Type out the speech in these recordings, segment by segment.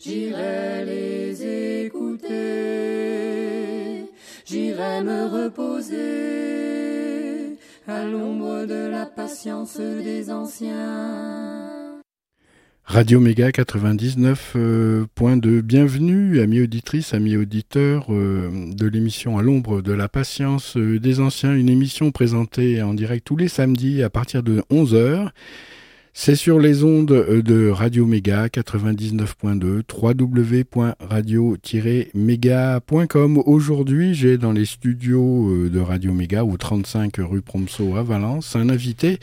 J'irai les écouter, j'irai me reposer à l'ombre de la patience des anciens. Radio Méga 99.2, euh, bienvenue amis auditrices, amis auditeurs euh, de l'émission À l'ombre de la patience euh, des anciens, une émission présentée en direct tous les samedis à partir de 11h. C'est sur les ondes de Radio Méga 99.2, www.radio-méga.com. Aujourd'hui, j'ai dans les studios de Radio Méga, au 35 rue Promso à Valence, un invité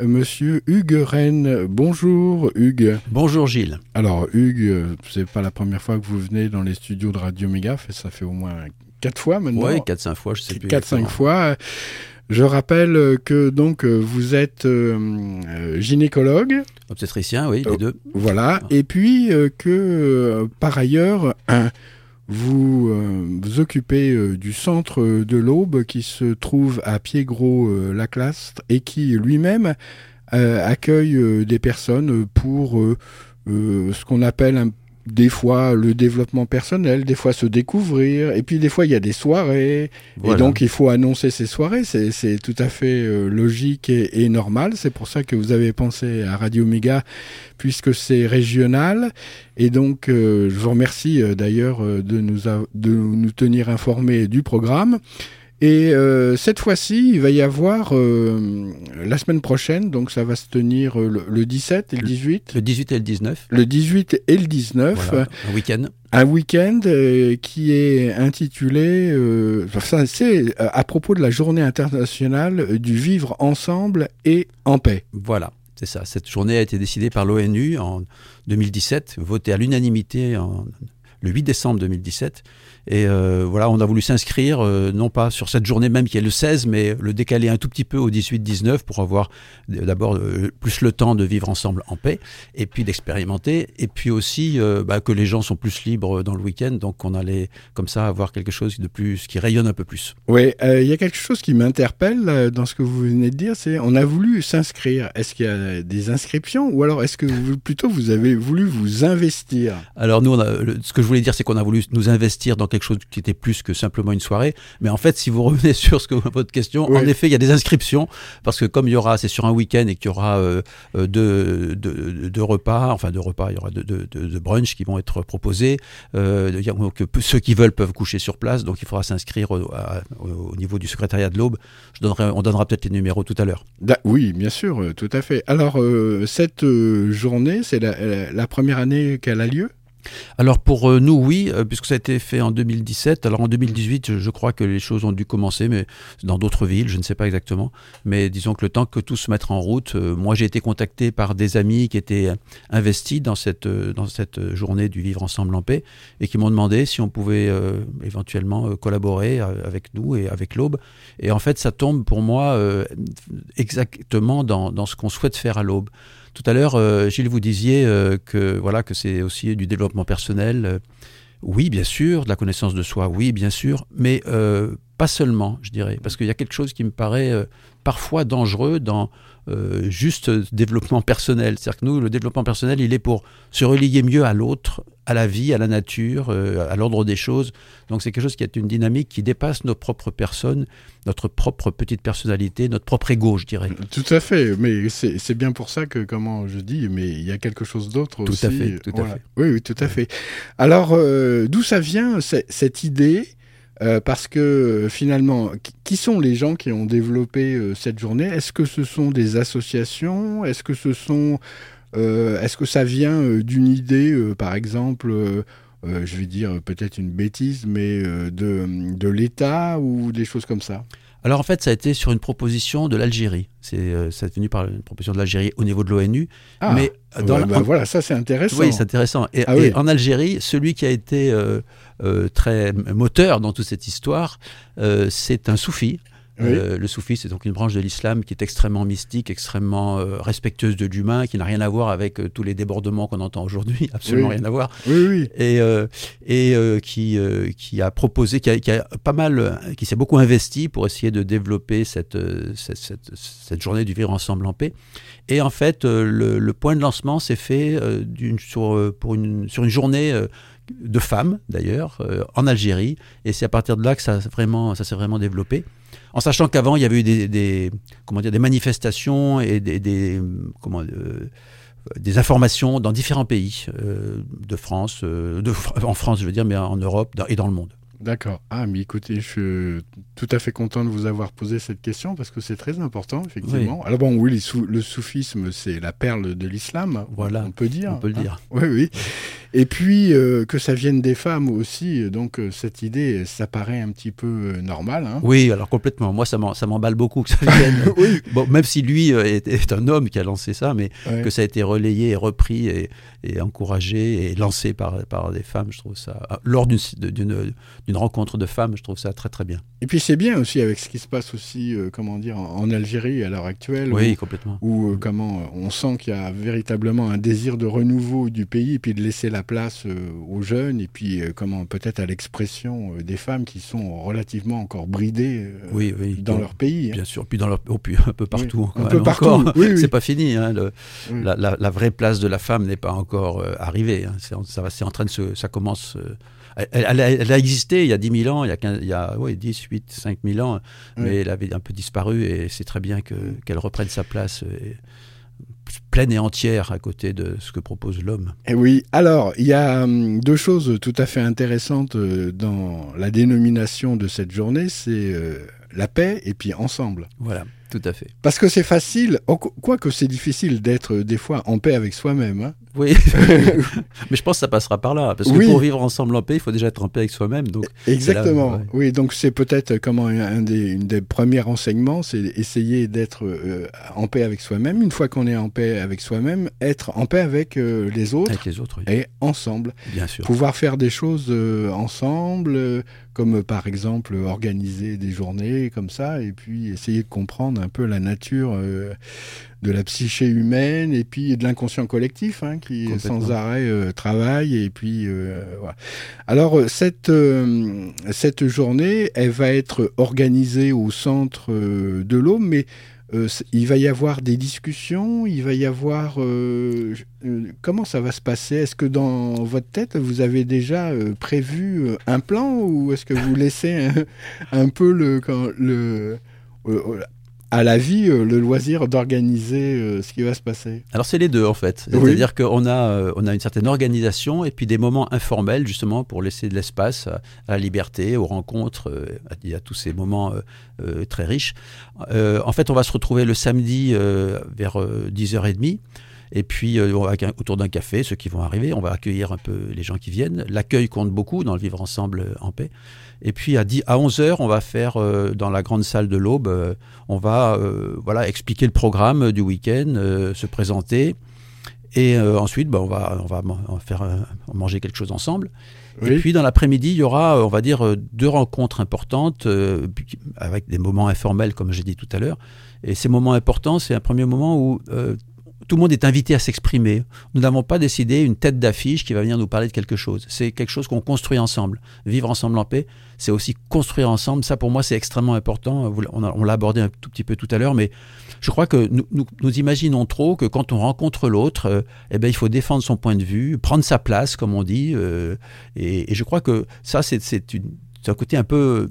Monsieur Hugues Rennes. Bonjour Hugues. Bonjour Gilles. Alors Hugues, c'est pas la première fois que vous venez dans les studios de Radio Méga, ça fait au moins quatre fois maintenant. Oui, quatre cinq fois, je sais plus. Quatre cinq fois. Je rappelle que donc vous êtes euh, gynécologue. Obstétricien, oui, les deux. Voilà. Et puis euh, que euh, par ailleurs vous euh, vous occupez euh, du centre de l'Aube qui se trouve à Pied-Gros-Laclastre et qui lui-même euh, accueille des personnes pour ce qu'on appelle un des fois le développement personnel, des fois se découvrir, et puis des fois il y a des soirées, voilà. et donc il faut annoncer ces soirées, c'est tout à fait euh, logique et, et normal, c'est pour ça que vous avez pensé à Radio Méga, puisque c'est régional, et donc euh, je vous remercie euh, d'ailleurs de nous, de nous tenir informés du programme. Et euh, cette fois-ci, il va y avoir euh, la semaine prochaine, donc ça va se tenir euh, le, le 17 et le 18. Le 18 et le 19. Le 18 et le 19. Voilà, un week-end. Un week-end euh, qui est intitulé, enfin, c'est à propos de la journée internationale du vivre ensemble et en paix. Voilà. C'est ça. Cette journée a été décidée par l'ONU en 2017, votée à l'unanimité en, le 8 décembre 2017. Et euh, voilà, on a voulu s'inscrire, euh, non pas sur cette journée même qui est le 16, mais le décaler un tout petit peu au 18-19 pour avoir d'abord euh, plus le temps de vivre ensemble en paix, et puis d'expérimenter, et puis aussi bah, que les gens sont plus libres dans le week-end, donc on allait comme ça avoir quelque chose de plus qui rayonne un peu plus. Oui, il y a quelque chose qui m'interpelle dans ce que vous venez de dire, c'est on a voulu s'inscrire. Est-ce qu'il y a des inscriptions, ou alors est-ce que vous, plutôt vous avez voulu vous investir? Alors nous, on a, le, ce que je voulais dire, c'est qu'on a voulu nous investir dans quelque chose qui était plus que simplement une soirée. Mais en fait, si vous revenez sur ce que votre question, oui. en effet, il y a des inscriptions parce que comme il y aura, c'est sur un week-end et qu'il y aura euh, deux, deux, deux, repas, enfin deux repas, il y aura deux, deux, deux brunchs qui vont être proposés. Euh, donc ceux qui veulent peuvent coucher sur place, donc il faudra s'inscrire au, au, niveau du secrétariat de l'Aube. Je donnerai, on donnera peut-être les numéros tout à l'heure. Oui, bien sûr, tout à fait. Alors euh, cette journée, c'est la, la première année qu'elle a lieu? Alors pour euh, nous, oui, euh, puisque ça a été fait en 2017. Alors en 2018, je crois que les choses ont dû commencer, mais dans d'autres villes, je ne sais pas exactement. Mais disons que le temps que tout se mette en route, euh, moi j'ai été contacté par des amis qui étaient investis dans cette, dans cette journée du vivre ensemble en paix et qui m'ont demandé si on pouvait éventuellement collaborer avec nous et avec l'Aube. Et en fait, ça tombe pour moi exactement dans, dans ce qu'on souhaite faire à l'Aube. Tout à l'heure, euh, Gilles, vous disiez euh, que voilà que c'est aussi du développement personnel. Euh, oui, bien sûr, de la connaissance de soi, oui, bien sûr, mais pas seulement, je dirais, parce qu'il y a quelque chose qui me paraît parfois dangereux dans euh, juste développement personnel. C'est-à-dire que nous, le développement personnel, il est pour se relier mieux à l'autre, à la vie, à la nature, euh, à l'ordre des choses. Donc c'est quelque chose qui est une dynamique qui dépasse nos propres personnes, notre propre petite personnalité, notre propre ego, je dirais. Tout à fait, mais c'est bien pour ça que, comment je dis, mais il y a quelque chose d'autre aussi. Tout à fait, tout à fait. Oui, oui, tout à fait. Alors, euh, d'où ça vient cette idée euh, parce que euh, finalement, qui sont les gens qui ont développé euh, cette journée? Est-ce que ce sont des associations? Est-ce que ce sont, est-ce que ça vient d'une idée, par exemple, je vais dire peut-être une bêtise, mais de, de l'État ou des choses comme ça? Alors en fait, ça a été sur une proposition de l'Algérie. C'est ça venu par une proposition de l'Algérie au niveau de l'ONU. Ah, mais dans bah, voilà, ça c'est intéressant. Oui, c'est intéressant. Et, ah en Algérie, celui qui a été euh, très moteur dans toute cette histoire, euh, c'est un soufi. Euh, le soufi, c'est donc une branche de l'islam qui est extrêmement mystique, extrêmement respectueuse de l'humain, qui n'a rien à voir avec tous les débordements qu'on entend aujourd'hui, absolument rien à voir. Oui, et, et qui, qui a proposé, qui a, qui a pas mal, qui s'est beaucoup investi pour essayer de développer cette, cette, cette, journée du vivre ensemble en paix. Et en fait, le, le point de lancement s'est fait sur, pour une, sur une journée de femmes d'ailleurs euh, en Algérie. Et c'est à partir de là que ça vraiment ça s'est vraiment développé en sachant qu'avant il y avait eu des, comment dire des manifestations et des, comment euh, des informations dans différents pays euh, de France de, en France je veux dire mais en Europe et dans le monde D'accord. Ah, mais écoutez, je suis tout à fait content de vous avoir posé cette question parce que c'est très important, effectivement. Alors bon, oui, le soufisme, c'est la perle de l'islam, voilà. on peut dire. On peut le hein. dire. Oui, oui. Et puis, euh, que ça vienne des femmes aussi, donc euh, cette idée, ça paraît un petit peu euh, normal. Hein. Oui, alors complètement. Moi, ça m'emballe beaucoup que ça vienne. oui. bon, même si lui est, un homme qui a lancé ça, mais que ça a été relayé et repris et, et encouragé et lancé par, par des femmes, je trouve ça, lors d'une une rencontre de femmes, je trouve ça très très bien. Et puis c'est bien aussi avec ce qui se passe aussi, euh, comment dire, en, Algérie à l'heure actuelle. Oui, complètement. Où euh, comment on sent qu'il y a véritablement un désir de renouveau du pays et puis de laisser la place euh, aux jeunes et puis comment peut-être à l'expression des femmes qui sont relativement encore bridées oui, oui, dans leur pays. Hein. Bien sûr, puis dans leur, oh, puis un peu partout. un peu partout. Oui, c'est pas fini. Hein, le, la, la, vraie place de la femme n'est pas encore arrivée. Hein. C'est en train de se, ça commence elle, a, existé il y a 10 000 ans, il y a, 15, il y a ouais, 10, 8, 5 000 ans, mais elle avait un peu disparu et c'est très bien qu'elle reprenne sa place. Euh, pleine et entière à côté de ce que propose l'homme. Et eh oui, alors il y a hum, deux choses tout à fait intéressantes euh, dans la dénomination de cette journée, c'est euh, la paix et puis ensemble. Voilà. Tout à fait. Parce que c'est facile, quoique c'est difficile d'être des fois en paix avec soi-même. Hein. Oui, mais je pense que ça passera par là. Parce que pour vivre ensemble en paix, il faut déjà être en paix avec soi-même. Donc Exactement. Oui, donc c'est peut-être comment un des, une des premiers enseignements, c'est essayer d'être euh, en paix avec soi-même. Une fois qu'on est en paix avec soi-même, être en paix avec euh, les autres. Avec les autres, Et ensemble. Bien sûr. Pouvoir faire des choses euh, ensemble, comme par exemple organiser des journées comme ça, et puis essayer de comprendre un peu la nature euh, de la psyché humaine et puis de l'inconscient collectif hein, qui sans arrêt euh, travaille et puis euh, voilà. Alors cette cette journée, elle va être organisée au centre de l'eau, mais il va y avoir des discussions, il va y avoir comment ça va se passer? Est-ce que dans votre tête vous avez déjà prévu un plan ou est-ce que vous laissez un, peu le, le à la vie euh, le loisir d'organiser euh, ce qui va se passer Alors c'est les deux en fait. C'est-à-dire qu'on a, euh, on a une certaine organisation et puis des moments informels justement pour laisser de l'espace à, la liberté, aux rencontres, il y a tous ces moments très riches. en fait on va se retrouver le samedi vers 10h30. Et puis, autour d'un café, ceux qui vont arriver, on va accueillir un peu les gens qui viennent. L'accueil compte beaucoup dans le vivre ensemble en paix. Et puis à, 10, à 11h, on va faire euh, dans la grande salle de l'Aube, euh, on va euh, voilà, expliquer le programme du week-end, se présenter. Et ensuite, bah, on, va, on va faire manger quelque chose ensemble. Et puis dans l'après-midi, il y aura, on va dire, deux rencontres importantes avec des moments informels, comme j'ai dit tout à l'heure. Et ces moments importants, c'est un premier moment où tout le monde est invité à s'exprimer. Nous n'avons pas décidé une tête d'affiche qui va venir nous parler de quelque chose. C'est quelque chose qu'on construit ensemble. Vivre ensemble en paix, c'est aussi construire ensemble. Ça, pour moi, c'est extrêmement important. On l'a abordé un tout petit peu tout à l'heure, mais je crois que nous, imaginons trop que quand on rencontre l'autre, euh, eh ben, il faut défendre son point de vue, prendre sa place, comme on dit. Euh, et, et, je crois que ça, c'est un côté un peu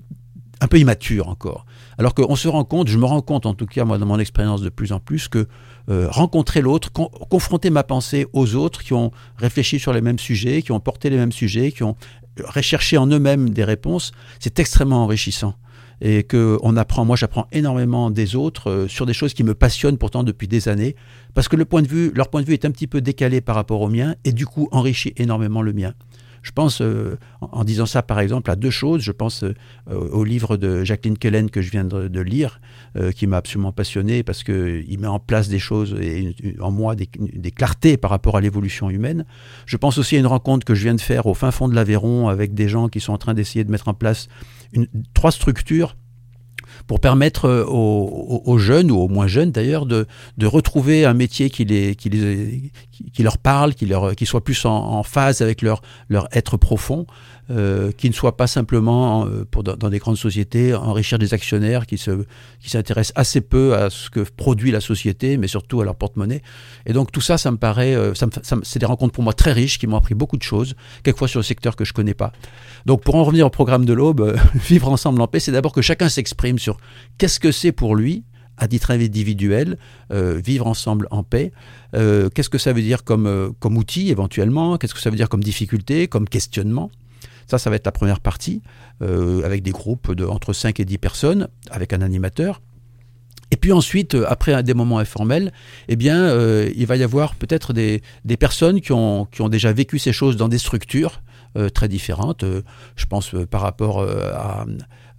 un peu immature encore. Alors qu'on se rend compte, je me rends compte en tout cas moi dans mon expérience de plus en plus que euh, rencontrer l'autre, confronter ma pensée aux autres qui ont réfléchi sur les mêmes sujets, qui ont porté les mêmes sujets, qui ont recherché en eux-mêmes des réponses, c'est extrêmement enrichissant. Et que on apprend, moi j'apprends énormément des autres euh, sur des choses qui me passionnent pourtant depuis des années, parce que le point de vue, leur point de vue est un petit peu décalé par rapport au mien, et du coup enrichit énormément le mien. Je pense, euh, en, disant ça par exemple, à deux choses. Je pense euh, au livre de Jacqueline Kellen que je viens de, lire, euh, qui m'a absolument passionné parce qu'il met en place des choses en moi des, clartés par rapport à l'évolution humaine. Je pense aussi à une rencontre que je viens de faire au fin fond de l'Aveyron avec des gens qui sont en train d'essayer de mettre en place trois structures pour permettre euh, aux, jeunes, ou aux moins jeunes d'ailleurs, de, de, retrouver un métier qui, les, qui, les, qui leur parle, qui, leur, qui soit plus en, phase avec leur, leur être profond. Euh, qui ne soit pas simplement euh, pour, dans, des grandes sociétés enrichir des actionnaires qui se qui s'intéressent assez peu à ce que produit la société, mais surtout à leur porte-monnaie. Et donc tout ça, ça me paraît, ça c'est des rencontres pour moi très riches qui m'ont appris beaucoup de choses, quelquefois sur le secteur que je connais pas. Donc pour en revenir au programme de l'aube, vivre ensemble en paix, c'est d'abord que chacun s'exprime sur qu'est-ce que c'est pour lui à titre individuel, vivre ensemble en paix. Qu'est-ce que ça veut dire comme, comme outil éventuellement? Qu'est-ce que ça veut dire comme difficulté, comme questionnement? Ça, ça va être la première partie, euh, avec des groupes de entre 5 et 10 personnes, avec un animateur. Et puis ensuite, euh, après des moments informels, eh bien, euh, il va y avoir peut-être des, des, personnes qui ont, qui ont déjà vécu ces choses dans des structures très différentes. je pense par rapport à,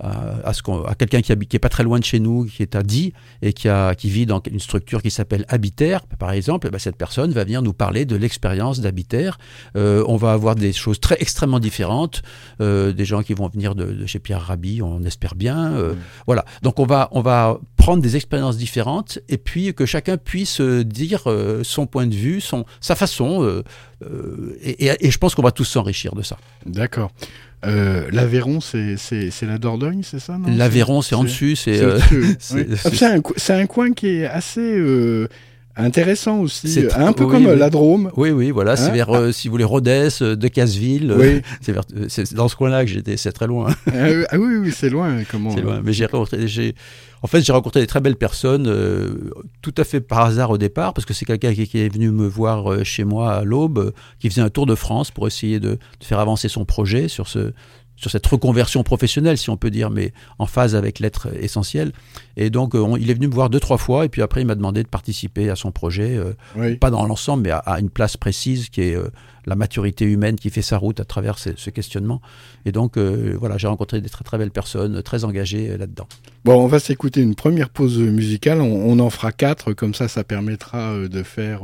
à, quelqu'un qui, qui est pas très loin de chez nous, qui est à Die et qui, a, qui vit dans une structure qui s'appelle Habiter, par exemple, ben, cette personne va venir nous parler de l'expérience d'Habiter. Euh, on va avoir des choses très extrêmement différentes, euh, des gens qui vont venir de, chez Pierre Rabhi, on espère bien. Euh, voilà. Donc on va, on va prendre des expériences différentes et puis que chacun puisse dire son point de vue, son, sa façon. Et, et, et je pense qu'on va tous s'enrichir de ça. D'accord. Euh, L'Aveyron, c'est la Dordogne, c'est ça L'Aveyron, c'est en dessus. C'est euh, un, un, coin qui est assez euh, intéressant aussi, un peu comme la Drôme. Oui, oui, voilà, c'est hein vers, euh, si vous voulez, Rodez, De Casseville. Oui. c'est dans ce coin-là que j'étais, c'est très loin. ah, ah oui, oui, c'est loin. Comment C'est loin, mais j'ai en fait, j'ai rencontré des très belles personnes, euh, tout à fait par hasard au départ, parce que c'est quelqu'un qui, est venu me voir euh, chez moi à l'aube, euh, qui faisait un tour de France pour essayer de, faire avancer son projet sur ce sur cette reconversion professionnelle, si on peut dire, mais en phase avec l'être essentiel. Et donc, il est venu me voir deux, trois fois, et puis après, il m'a demandé de participer à son projet, pas dans l'ensemble, mais à, une place précise qui est la maturité humaine qui fait sa route à travers ce, questionnement. Et donc, euh, voilà, j'ai rencontré des très très belles personnes, très engagées euh, là-dedans. Bon, on va s'écouter une première pause musicale. On, en fera quatre, comme ça, ça permettra euh, de faire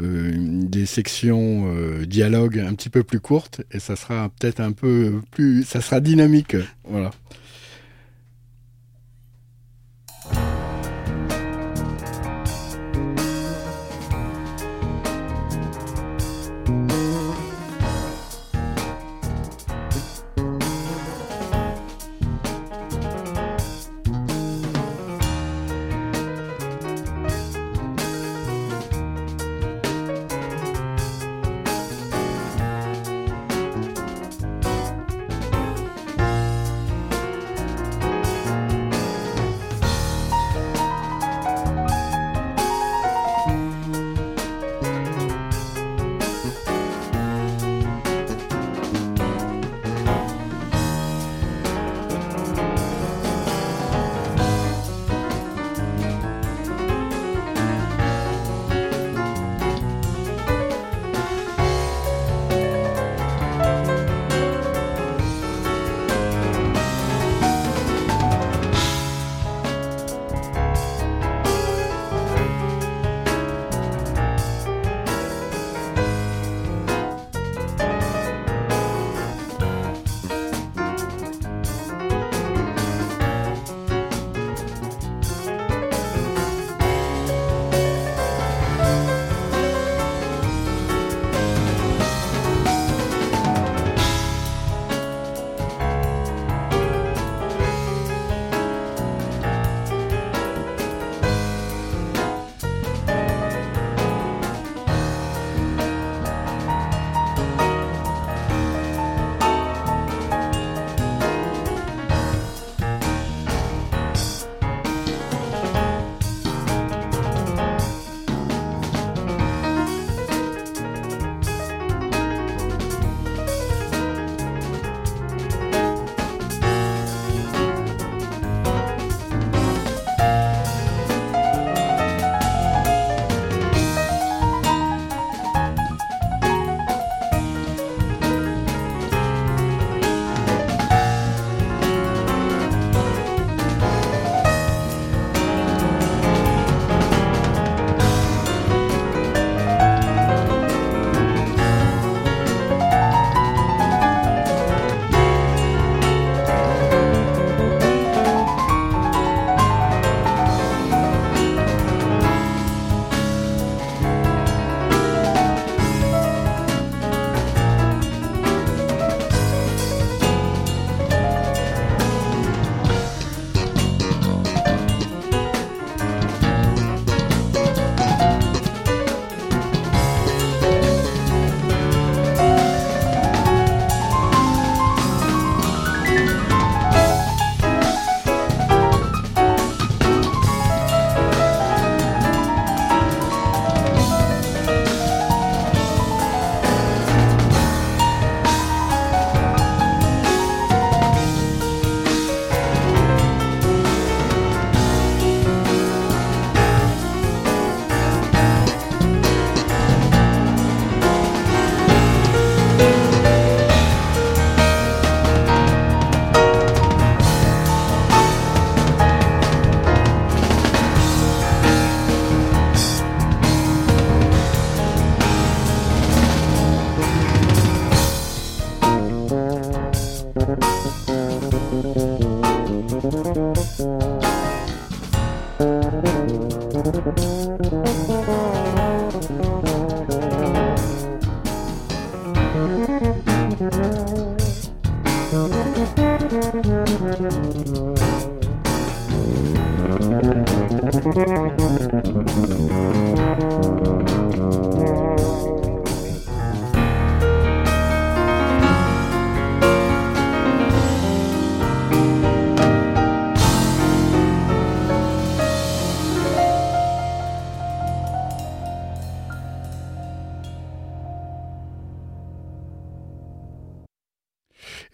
des sections dialogue un petit peu plus courtes, et ça sera peut-être un peu plus, ça sera dynamique. Voilà.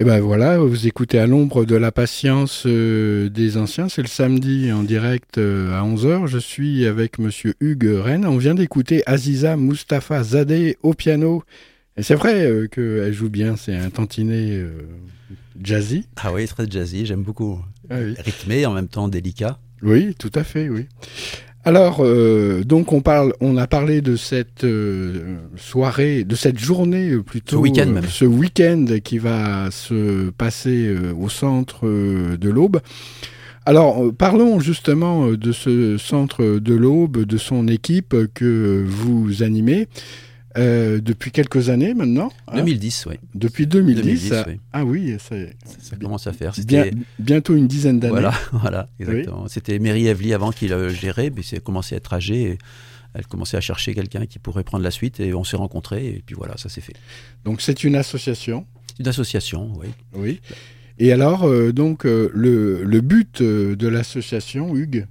Ben voilà, vous écoutez à l'ombre de la patience euh, des anciens. C'est le samedi en direct euh, à 11h. Je suis avec monsieur Hugues Rennes. On vient d'écouter Aziza Mustafa Zadeh au piano. Et c'est vrai euh, qu'elle joue bien, c'est un tantinet jazzy. Ah oui, très jazzy, j'aime beaucoup. Ah Rythmé, en même temps délicat. Oui, tout à fait, oui. Alors, euh, donc on parle, on a parlé de cette euh, soirée, de cette journée euh, plutôt, ce week-end même, ce week-end qui va se passer au centre de l'Aube. Alors, parlons justement de ce centre de l'Aube, de son équipe que vous animez. Euh, depuis quelques années maintenant. 2010, hein. oui. Depuis 2010. Ah oui, ça, ça, commence à faire. Bien, bientôt une dizaine d'années. Voilà, voilà, exactement. C'était Mary Evely avant qui le gérait, mais c'est commencé à être âgée. Et elle commençait à chercher quelqu'un qui pourrait prendre la suite et on s'est rencontrés et puis voilà, ça s'est fait. Donc c'est une association Une association, oui. Oui. Et alors, euh, donc, euh, le, le, but de l'association, Hugues?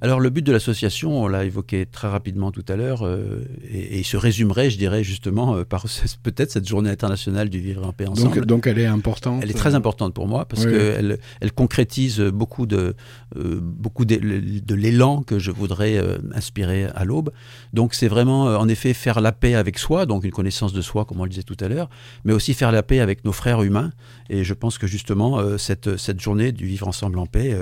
Alors le but de l'association, on l'a évoqué très rapidement tout à l'heure, euh, et, se résumerait, je dirais justement, euh, par peut-être cette journée internationale du vivre en paix ensemble. Donc, donc, elle est importante. Elle est très importante pour moi parce qu'elle elle concrétise beaucoup de euh, beaucoup de, de l'élan que je voudrais inspirer à l'aube. Donc c'est vraiment en effet faire la paix avec soi, donc une connaissance de soi comme on le disait tout à l'heure, mais aussi faire la paix avec nos frères humains. Et je pense que justement cette cette journée du vivre ensemble en paix,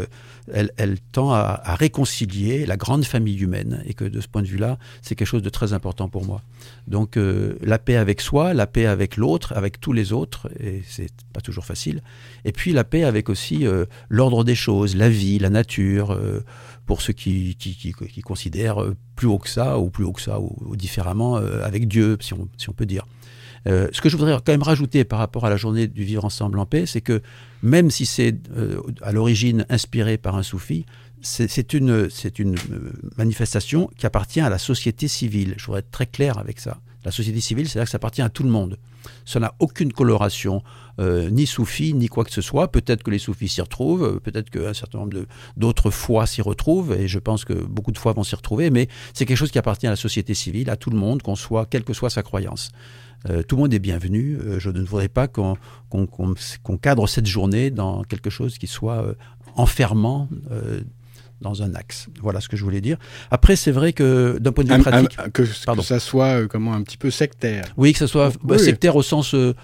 elle, elle tend à, à réconcilier la grande famille humaine, et que de ce point de vue-là, c'est quelque chose de très important pour moi. Donc euh, la paix avec soi, la paix avec l'autre, avec tous les autres, et c'est pas toujours facile. Et puis la paix avec aussi euh, l'ordre des choses, la vie, la nature, euh, pour ceux qui, qui, considèrent plus haut que ça, ou plus haut que ça, ou, différemment, avec Dieu, si on, si on peut dire. ce que je voudrais quand même rajouter par rapport à la journée du vivre ensemble en paix, c'est que même si c'est à l'origine inspiré par un soufi, c'est une, une euh, manifestation qui appartient à la société civile. Je voudrais être très clair avec ça. La société civile, c'est-à-dire que ça appartient à tout le monde. Ça n'a aucune coloration, euh, ni soufi, ni quoi que ce soit. Peut-être que les soufis s'y retrouvent, euh, peut-être qu'un certain nombre d'autres foi s'y retrouvent, et je pense que beaucoup de foi vont s'y retrouver, mais c'est quelque chose qui appartient à la société civile, à tout le monde, qu'on soit, quelle que soit sa croyance. tout le monde est bienvenu. je ne voudrais pas qu'on cadre cette journée dans quelque chose qui soit enfermant dans un axe. Voilà ce que je voulais dire. Après, c'est vrai que d'un point de vue pratique, que, ça soit euh, comment un petit peu sectaire. Oui, que ça soit bah, sectaire au sens euh,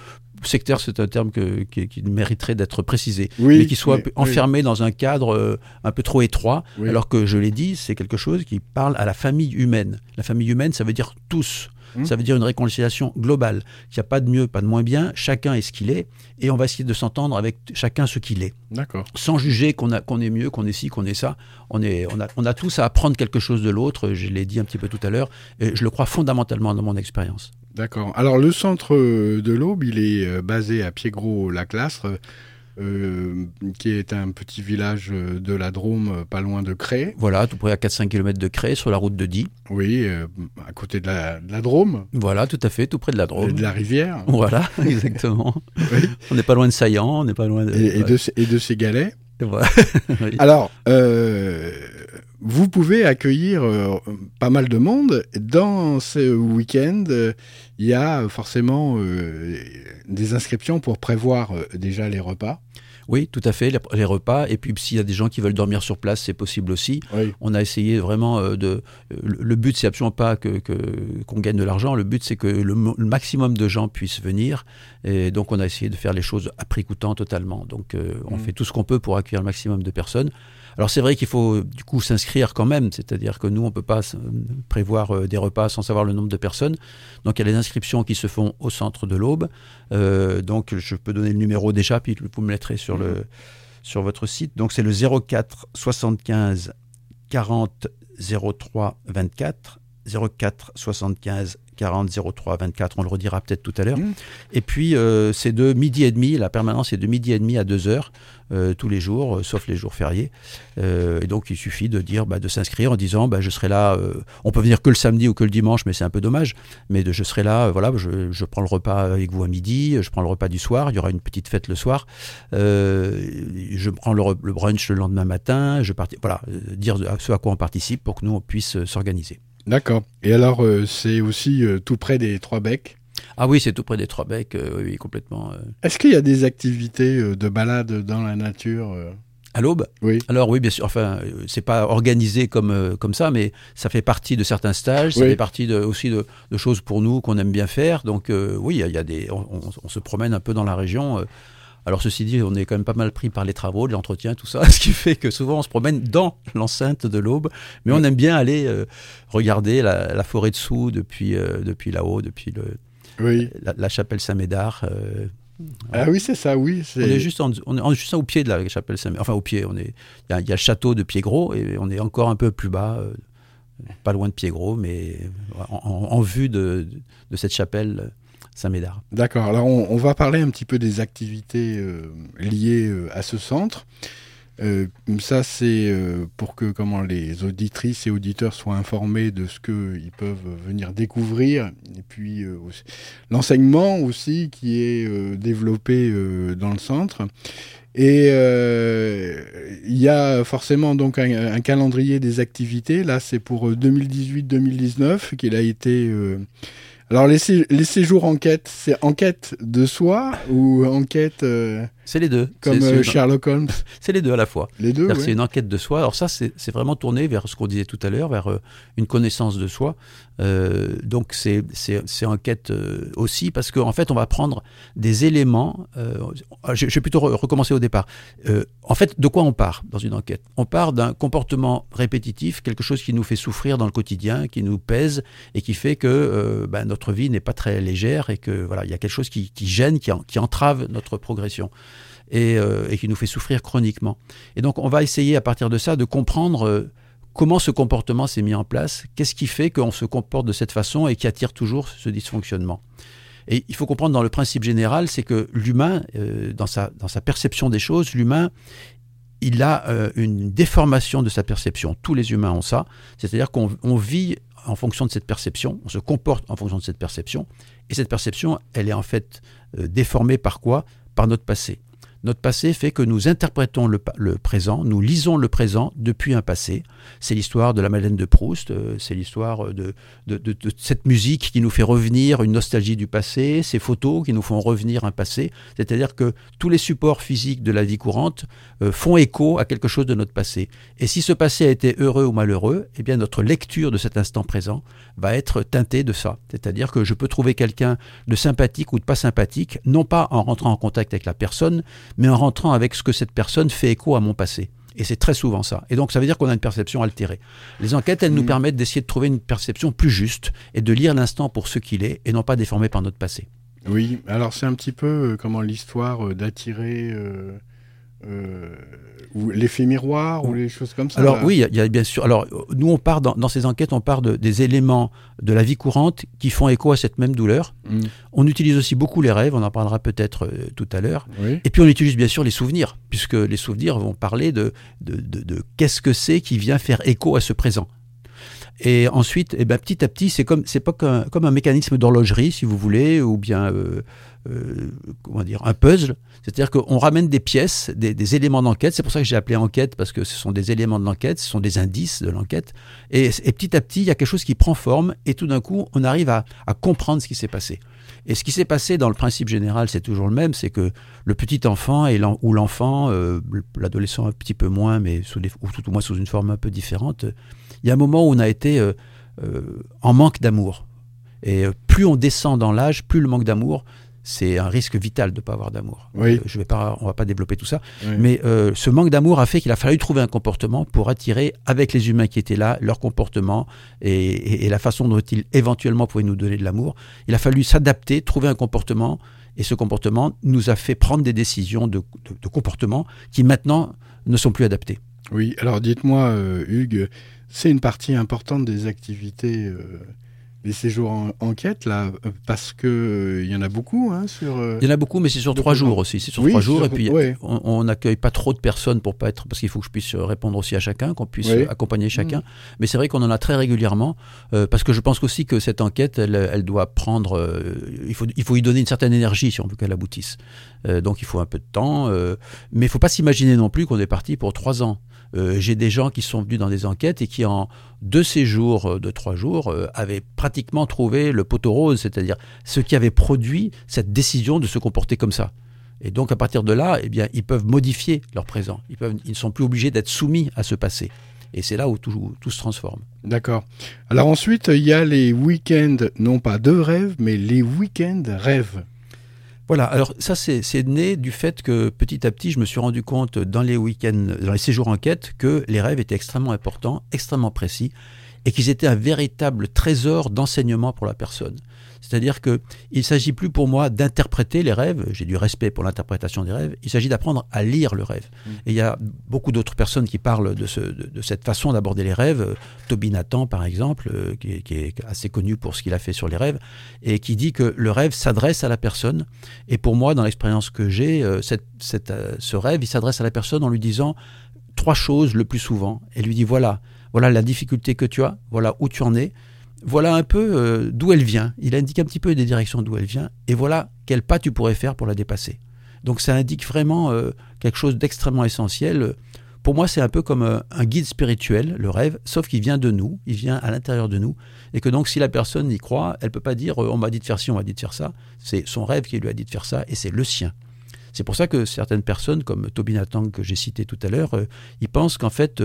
sectaire, c'est un terme qui, mériterait d'être précisé, mais qui soit enfermé dans un cadre euh, un peu trop étroit, alors que je l'ai dit, c'est quelque chose qui parle à la famille humaine. La famille humaine, ça veut dire tous. Mmh. Ça veut dire une réconciliation globale. Il n'y a pas de mieux, pas de moins bien. Chacun est ce qu'il est. Et on va essayer de s'entendre avec chacun ce qu'il est. D'accord. Sans juger qu'on est mieux, qu'on est ci, qu'on est ça. On, est, on, a, on a tous à apprendre quelque chose de l'autre. Je l'ai dit un petit peu tout à l'heure. Et je le crois fondamentalement dans mon expérience. D'accord. Alors, le centre de l'Aube, il est euh, basé à Piégros-Laclastre. Euh, qui est un petit village de la Drôme, euh, pas loin de Cré. Voilà, tout près à 4-5 km de Cré, sur la route de Die. Oui, euh, à côté de la, Drôme. Voilà, tout à fait, tout près de la Drôme. Et de la rivière. Voilà, exactement. On n'est pas loin de Saillant, on n'est pas loin de... Et, de, et de. Alors, vous pouvez accueillir pas mal de monde. Dans ce week-end, il y a forcément des inscriptions pour prévoir déjà les repas. Oui, tout à fait, les, repas. Et puis, s'il y a des gens qui veulent dormir sur place, c'est possible aussi. On a essayé vraiment euh, de. Le, but, c'est absolument pas que qu'on gagne de l'argent. Le but, c'est que le, maximum de gens puissent venir. Et donc, on a essayé de faire les choses à prix coûtant totalement. Donc, euh, on mmh. fait tout ce qu'on peut pour accueillir le maximum de personnes. Alors c'est vrai qu'il faut du coup s'inscrire quand même, c'est-à-dire que nous on peut pas prévoir euh, des repas sans savoir le nombre de personnes. Donc il y a les inscriptions qui se font au centre de l'Aube. Euh, donc je peux donner le numéro déjà, puis vous me mettrez sur le sur votre site. Donc c'est le 04 75 40 03 24, 04 75 40 03 24, on le redira peut-être tout à l'heure. Mmh. Et puis euh, c'est de midi et demi, la permanence est de midi et demi à 2 heures euh, tous les jours, euh, sauf les jours fériés. Et donc il suffit de dire, bah, de s'inscrire en disant, bah, je serai là. on peut venir que le samedi ou que le dimanche, mais c'est un peu dommage. Mais de, je serai là, voilà, je, je prends le repas avec vous à midi, je prends le repas du soir. Il y aura une petite fête le soir. Je prends le, brunch le lendemain matin. Je voilà, dire ce à quoi on participe pour que nous on puisse s'organiser. D'accord. Et alors, euh, c'est aussi euh, tout près des Trois Becs? Ah oui, c'est tout près des Trois Becs, euh, oui, complètement. Est-ce qu'il y a des activités de balade dans la nature À l'aube? Oui. Alors oui, bien sûr. Enfin, c'est pas organisé comme comme ça, mais ça fait partie de certains stages. Ça Oui. fait partie de, aussi de, de choses pour nous qu'on aime bien faire. Donc oui, il y a, il y a des, on, on- on se promène un peu dans la région. Alors ceci dit, on est quand même pas mal pris par les travaux, de l'entretien, tout ça, ce qui fait que souvent on se promène dans l'enceinte de l'Aube, mais on aime bien aller euh, regarder la, la forêt dessous depuis euh, depuis là-haut, depuis le, Oui. la, la chapelle Saint-Médard. euh, Ah oui, c'est ça, oui. on est juste, en, on est en- juste au pied de la chapelle Saint-Médard. Enfin, au pied, on est. Il y, a- y a le château de Pied-Gros et on est encore un peu plus bas, pas loin de Pied-Gros, mais en, en- en vue de, de cette chapelle Saint-Médard. D'accord. Alors, on, va parler un petit peu des activités euh, liées euh, à ce centre. Euh, ça, c'est pour que comment les auditrices et auditeurs soient informés de ce qu'ils peuvent venir découvrir. Et puis, l'enseignement aussi qui est développé dans le centre. Et il y a forcément donc un, calendrier des activités. Là, c'est pour euh, 2018-2019 qu'il a été alors les, les séjours enquête, c'est enquête de soi ou enquête euh, C'est les deux. comme euh, une- Sherlock Holmes C'est les deux à la fois. Les deux, ouais. C'est une enquête de soi. Alors ça, c'est vraiment tourné vers ce qu'on disait tout à l'heure, vers euh, une connaissance de soi. Euh, donc c'est enquête aussi parce qu'en fait, on va prendre des éléments. je, vais plutôt re- recommencer au départ. En fait, de quoi on part dans une enquête? On part d'un comportement répétitif, quelque chose qui nous fait souffrir dans le quotidien, qui nous pèse et qui fait que ben, notre vie n'est pas très légère et que voilà, il y a quelque chose qui, qui gêne, qui, en- qui entrave notre progression et, euh, et qui nous fait souffrir chroniquement. Et donc, on va essayer à partir de ça de comprendre euh, comment ce comportement s'est mis en place, qu'est-ce qui fait qu'on se comporte de cette façon et qui attire toujours ce dysfonctionnement. Et il faut comprendre dans le principe général, c'est que l'humain, euh, dans, sa, dans sa perception des choses, l'humain, il a une déformation de sa perception. Tous les humains ont ça. C'est-à-dire qu'on on vit en fonction de cette perception, on se comporte en fonction de cette perception. Et cette perception, elle est en fait déformée par quoi? Par notre passé. Notre passé fait que nous interprétons le, présent, nous lisons le présent depuis un passé. C'est l'histoire de la Madeleine de Proust, euh, c'est l'histoire de- de cette musique qui nous fait revenir une nostalgie du passé, ces photos qui nous font revenir un passé. C'est-à-dire que tous les supports physiques de la vie courante euh, font écho à quelque chose de notre passé. Et si ce passé a été heureux ou malheureux, eh bien notre lecture de cet instant présent va être teintée de ça. C'est-à-dire que je peux trouver quelqu'un de sympathique ou de pas sympathique, non pas en rentrant en contact avec la personne, mais en rentrant avec ce que cette personne fait écho à mon passé. Et c'est très souvent ça. Et donc ça veut dire qu'on a une perception altérée. Les enquêtes, elles nous Mhm. permettent d'essayer de trouver une perception plus juste et de lire l'instant pour ce qu'il est et non pas déformé par notre passé. Oui, alors c'est un petit peu euh, comment l'histoire euh, d'attirer euh, euh, ou l'effet miroir ou les choses comme ça. Alors là. oui, il y a- bien sûr. Alors nous, on part dans, dans ces enquêtes, on part de, des éléments de la vie courante qui font écho à cette même douleur. Mm, On utilise aussi beaucoup les rêves, on en parlera peut-être euh, tout à l'heure. oui. Et puis on utilise bien sûr les souvenirs, puisque les souvenirs vont parler de, de, de- de qu'est-ce que c'est qui vient faire écho à ce présent. Et ensuite, eh ben, petit à petit, c'est comme c'est pas comme un mécanisme d'horlogerie, si vous voulez, ou bien euh, euh, comment dire un puzzle. C'est-à-dire qu'on ramène des pièces, des, éléments d'enquête. C'est pour ça que j'ai appelé enquête parce que ce sont des éléments de l'enquête, ce sont des indices de l'enquête. Et, et petit à petit, il y a quelque chose qui prend forme, et tout d'un coup, on arrive à, comprendre ce qui s'est passé. Et ce qui s'est passé dans le principe général, c'est toujours le même, c'est que le petit enfant et ou l'enfant, euh, l'adolescent un petit peu moins, mais sous ou tout au moins sous une forme un peu différente, il y a un moment où on a été euh, en manque d'amour. Et plus on descend dans l'âge, plus le manque d'amour, c'est un risque vital de ne pas avoir d'amour. Oui. Euh, je vais pas, on va pas développer tout ça, oui. mais euh, ce manque d'amour a fait qu'il a fallu trouver un comportement pour attirer avec les humains qui étaient là leur comportement et, et- et la façon dont ils éventuellement pouvaient nous donner de l'amour. Il a fallu s'adapter, trouver un comportement et ce comportement nous a fait prendre des décisions de, de- de comportement qui maintenant ne sont plus adaptées. Oui, alors dites-moi, Hugues, c'est une partie importante des activités les séjours en enquête, là, parce que il euh, y en a beaucoup hein, sur. Euh, il y en a beaucoup, mais c'est sur trois jours aussi. C'est sur trois jours, et puis on n'accueille pas trop de personnes pour pas être, parce qu'il faut que je puisse répondre aussi à chacun, qu'on puisse accompagner chacun. Mm. Mais c'est vrai qu'on en a très régulièrement, euh, parce que je pense aussi que cette enquête, elle, elle doit prendre, il faut, il faut y donner une certaine énergie si on veut qu'elle aboutisse. donc il faut un peu de temps, mais il faut pas s'imaginer non plus qu'on est parti pour trois ans. Euh, j'ai des gens qui sont venus dans des enquêtes et qui, en deux séjours euh, de trois jours, euh, avaient pratiquement trouvé le poteau rose, c'est-à-dire ce qui avait produit cette décision de se comporter comme ça. Et donc, à partir de là, eh bien, ils peuvent modifier leur présent. Ils, ne sont plus obligés d'être soumis à ce passé. Et c'est là où tout, tout se transforme. D'accord. Alors ensuite, il y a les week-ends, non pas de rêve, mais les week-ends rêves. Voilà, alors ça c'est né du fait que petit à petit je me suis rendu compte dans les week-ends, dans les séjours enquête, que les rêves étaient extrêmement importants, extrêmement précis, et qu'ils étaient un véritable trésor d'enseignement pour la personne. C'est-à-dire qu'il ne s'agit plus pour moi d'interpréter les rêves, j'ai du respect pour l'interprétation des rêves, il s'agit d'apprendre à lire le rêve. Mm. Et il y a beaucoup d'autres personnes qui parlent de, ce, de, cette façon d'aborder les rêves. Toby Nathan, par exemple, euh, qui, est assez connu pour ce qu'il a fait sur les rêves, et qui dit que le rêve s'adresse à la personne. Et pour moi, dans l'expérience que j'ai, euh, euh, ce rêve, il s'adresse à la personne en lui disant trois choses le plus souvent. Et lui dit, voilà, voilà la difficulté que tu as, voilà où tu en es, voilà un peu euh, d'où elle vient. Il indique un petit peu des directions d'où elle vient, et voilà quel pas tu pourrais faire pour la dépasser. Donc ça indique vraiment euh, quelque chose d'extrêmement essentiel. Pour moi, c'est un peu comme euh, un guide spirituel, le rêve, sauf qu'il vient de nous, il vient à l'intérieur de nous, et que donc si la personne y croit, elle peut pas dire on m'a dit de faire ci, on m'a dit de faire ça. C'est son rêve qui lui a dit de faire ça, et c'est le sien. C'est pour ça que certaines personnes, comme Toby Nathan que j'ai cité tout à l'heure, ils pensent qu'en fait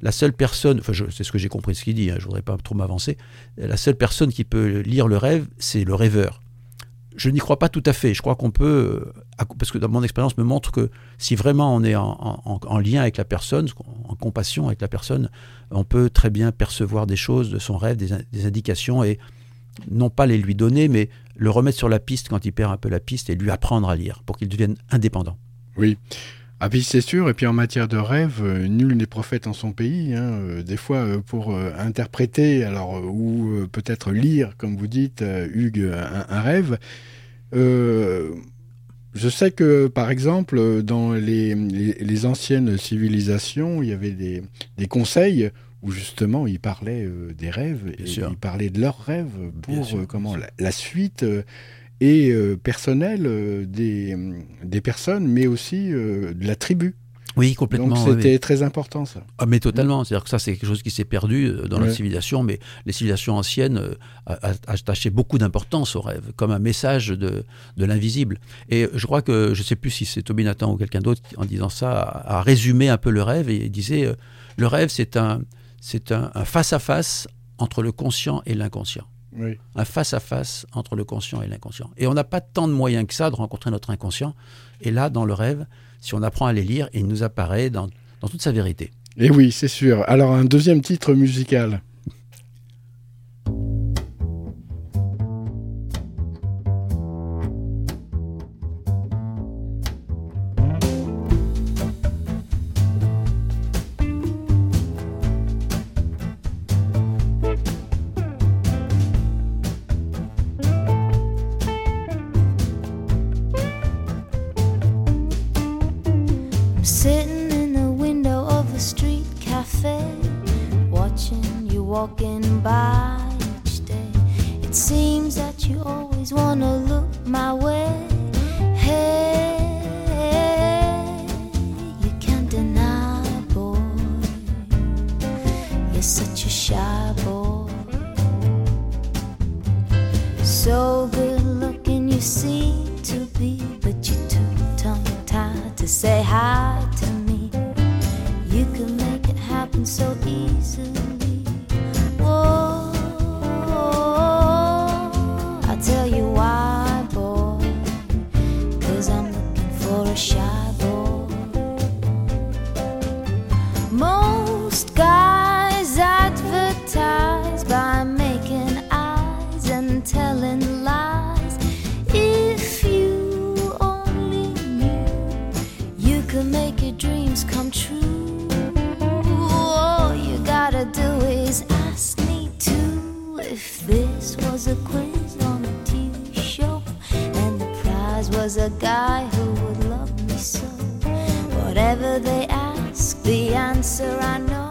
la seule personne, enfin c'est ce que j'ai compris ce qu'il dit, hein, je voudrais pas trop m'avancer, la seule personne qui peut lire le rêve, c'est le rêveur. Je n'y crois pas tout à fait. Je crois qu'on peut, euh, parce que dans mon expérience me montre que si vraiment on est en, lien avec la personne, en compassion avec la personne, on peut très bien percevoir des choses de son rêve, des indications et non pas les lui donner, mais le remettre sur la piste quand il perd un peu la piste et lui apprendre à lire pour qu'il devienne indépendant. Oui. Ah puis c'est sûr, et puis en matière de rêve, euh, nul n'est prophète en son pays. Hein. Euh, des fois, euh, pour interpréter, alors ou peut-être lire, comme vous dites, Hugues, un, rêve. je sais que, par exemple, dans les, les, anciennes civilisations, il y avait des, des conseils où justement ils parlaient des rêves, et ils parlaient de leurs rêves pour comment la, la, suite et euh, personnel euh, des, des personnes, mais aussi euh, de la tribu. Oui, complètement. Donc c'était très important ça. Ah, mais totalement. C'est-à-dire que ça, c'est quelque chose qui s'est perdu dans la civilisation, mais les civilisations anciennes attachaient beaucoup d'importance au rêve, comme un message de, de l'invisible. Et je crois que, je ne sais plus si c'est Toby Nathan ou quelqu'un d'autre, en disant ça, a, résumé un peu le rêve et disait le rêve, c'est un face-à-face -face entre le conscient et l'inconscient un face-à-face entre le conscient et l'inconscient. Et on n'a pas tant de moyens que ça de rencontrer notre inconscient. Et là, dans le rêve, si on apprend à les lire, il nous apparaît dans, dans toute sa vérité. Et oui, c'est sûr. Alors, un deuxième titre musical. Was a quiz on a TV show, and the prize was a guy who would love me so. Whatever they ask, the answer I know.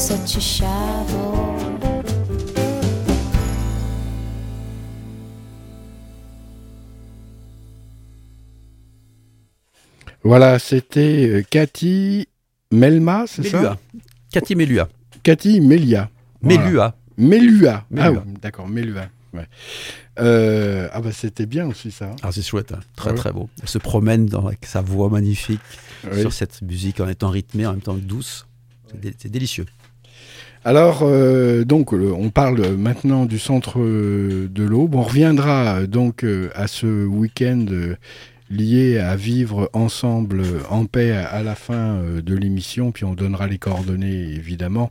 Such a. Voilà, c'était euh, Cathy Melma, c'est ça? Cathy Mélua. Cathy Melia. Voilà. Mélua. Mélua. Ah oui, d'accord. Ouais. Euh, ah bah c'était bien aussi ça. Ah, c'est chouette, hein. très Ouais. très beau. Elle se promène dans, avec sa voix magnifique Oui. sur cette musique en étant rythmée, en même temps douce. C'est dé- C'est délicieux. Alors, euh, donc, le- on parle maintenant du centre euh, de l'Aube. On reviendra euh, donc à ce week-end lié à vivre ensemble en paix à, à la fin de l'émission. Puis on donnera les coordonnées, évidemment,